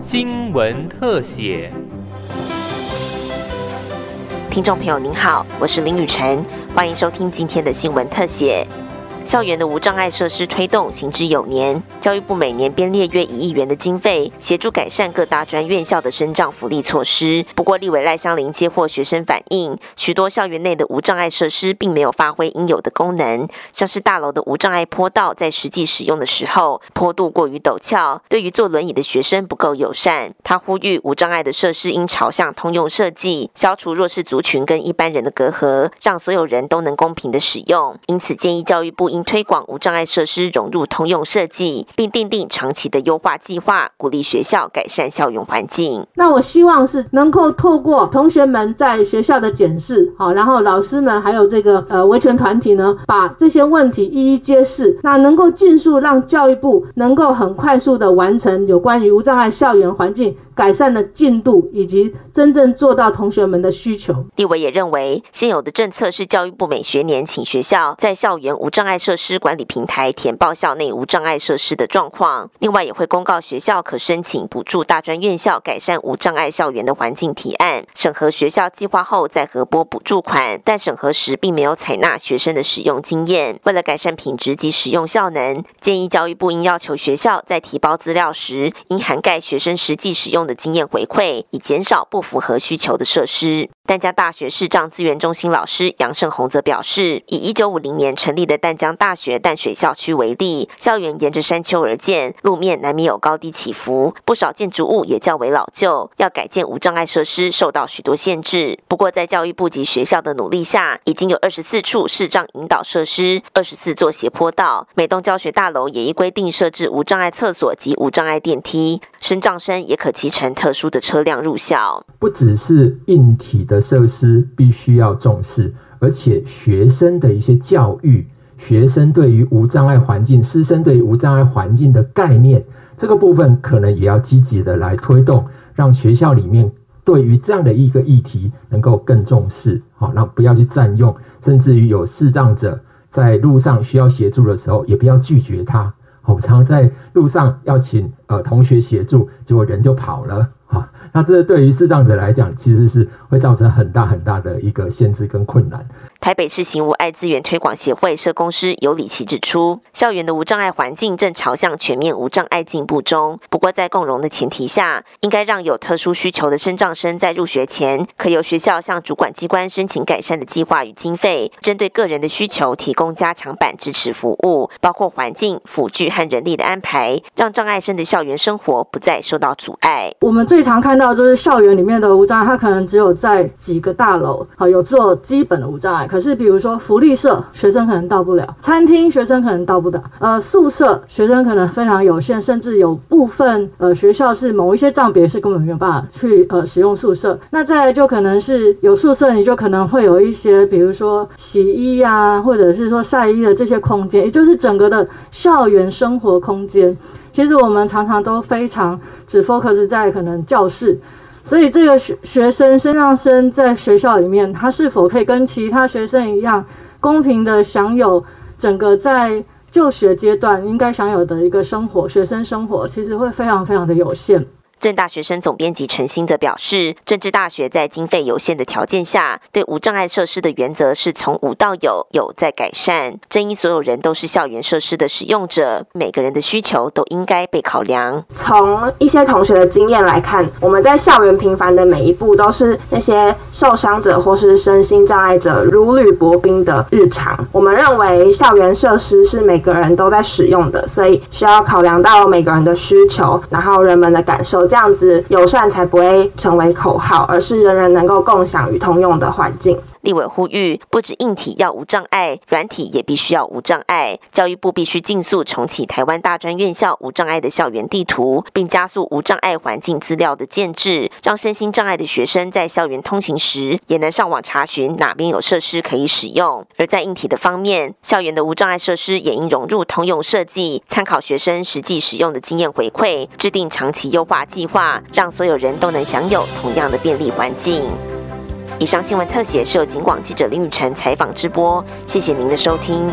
新闻特写。听众朋友您好，我是林雨晨，欢迎收听今天的新闻特写。校园的无障碍设施推动行之有年，教育部每年编列约一亿元的经费，协助改善各大专院校的生障福利措施。不过，立委赖香林接获学生反映，许多校园内的无障碍设施并没有发挥应有的功能，像是大楼的无障碍坡道，在实际使用的时候，坡度过于陡峭，对于坐轮椅的学生不够友善。他呼吁无障碍的设施应朝向通用设计，消除弱势族群跟一般人的隔阂，让所有人都能公平的使用。因此，建议教育部。应推广无障碍设施融入通用设计，并订定长期的优化计划，鼓励学校改善校园环境。那我希望是能够透过同学们在学校的检视，好，然后老师们还有这个呃维权团体呢，把这些问题一一揭示，那能够尽速让教育部能够很快速的完成有关于无障碍校园环境。改善的进度以及真正做到同学们的需求。立委也认为，现有的政策是教育部每学年请学校在校园无障碍设施管理平台填报校内无障碍设施的状况。另外，也会公告学校可申请补助大专院校改善无障碍校园的环境提案，审核学校计划后再核拨补助款。但审核时并没有采纳学生的使用经验。为了改善品质及使用效能，建议教育部应要求学校在提报资料时，应涵盖学生实际使用。的经验回馈，以减少不符合需求的设施。淡江大学视障资源中心老师杨胜宏则表示，以一九五零年成立的淡江大学淡水校区为例，校园沿着山丘而建，路面难免有高低起伏，不少建筑物也较为老旧，要改建无障碍设施受到许多限制。不过，在教育部及学校的努力下，已经有二十四处视障引导设施，二十四座斜坡道，每栋教学大楼也依规定设置无障碍厕所及无障碍电梯，身障生也可骑乘特殊的车辆入校。不只是硬体的。的设施必须要重视，而且学生的一些教育，学生对于无障碍环境，师生对于无障碍环境的概念，这个部分可能也要积极的来推动，让学校里面对于这样的一个议题能够更重视，好，那不要去占用，甚至于有视障者在路上需要协助的时候，也不要拒绝他。我常常在路上要请呃同学协助，结果人就跑了。那这对于视障者来讲，其实是会造成很大很大的一个限制跟困难。台北市行无爱资源推广协会社工师尤里奇指出，校园的无障碍环境正朝向全面无障碍进步中。不过，在共融的前提下，应该让有特殊需求的身障生在入学前，可由学校向主管机关申请改善的计划与经费，针对个人的需求提供加强版支持服务，包括环境、辅具和人力的安排，让障碍生的校园生活不再受到阻碍。我们最常看到就是校园里面的无障碍，它可能只有在几个大楼，好有做基本的无障碍。可是，比如说福利社，学生可能到不了；餐厅，学生可能到不了；呃，宿舍，学生可能非常有限，甚至有部分呃学校是某一些账别是根本没有办法去呃使用宿舍。那再来就可能是有宿舍，你就可能会有一些，比如说洗衣呀，或者是说晒衣的这些空间，也就是整个的校园生活空间。其实我们常常都非常只 focus 在可能教室。所以，这个学学生、身上生在学校里面，他是否可以跟其他学生一样，公平的享有整个在就学阶段应该享有的一个生活？学生生活其实会非常非常的有限。正大学生总编辑陈兴则表示，政治大学在经费有限的条件下，对无障碍设施的原则是从无到有，有在改善。正因所有人都是校园设施的使用者，每个人的需求都应该被考量。从一些同学的经验来看，我们在校园平凡的每一步，都是那些受伤者或是身心障碍者如履薄冰的日常。我们认为校园设施是每个人都在使用的，所以需要考量到每个人的需求，然后人们的感受。这样子友善才不会成为口号，而是人人能够共享与通用的环境。立委呼吁，不止硬体要无障碍，软体也必须要无障碍。教育部必须尽速重启台湾大专院校无障碍的校园地图，并加速无障碍环境资料的建制，让身心障碍的学生在校园通行时也能上网查询哪边有设施可以使用。而在硬体的方面，校园的无障碍设施也应融入通用设计，参考学生实际使用的经验回馈，制定长期优化计划，让所有人都能享有同样的便利环境。以上新闻特写是由警广记者林雨晨采访直播，谢谢您的收听。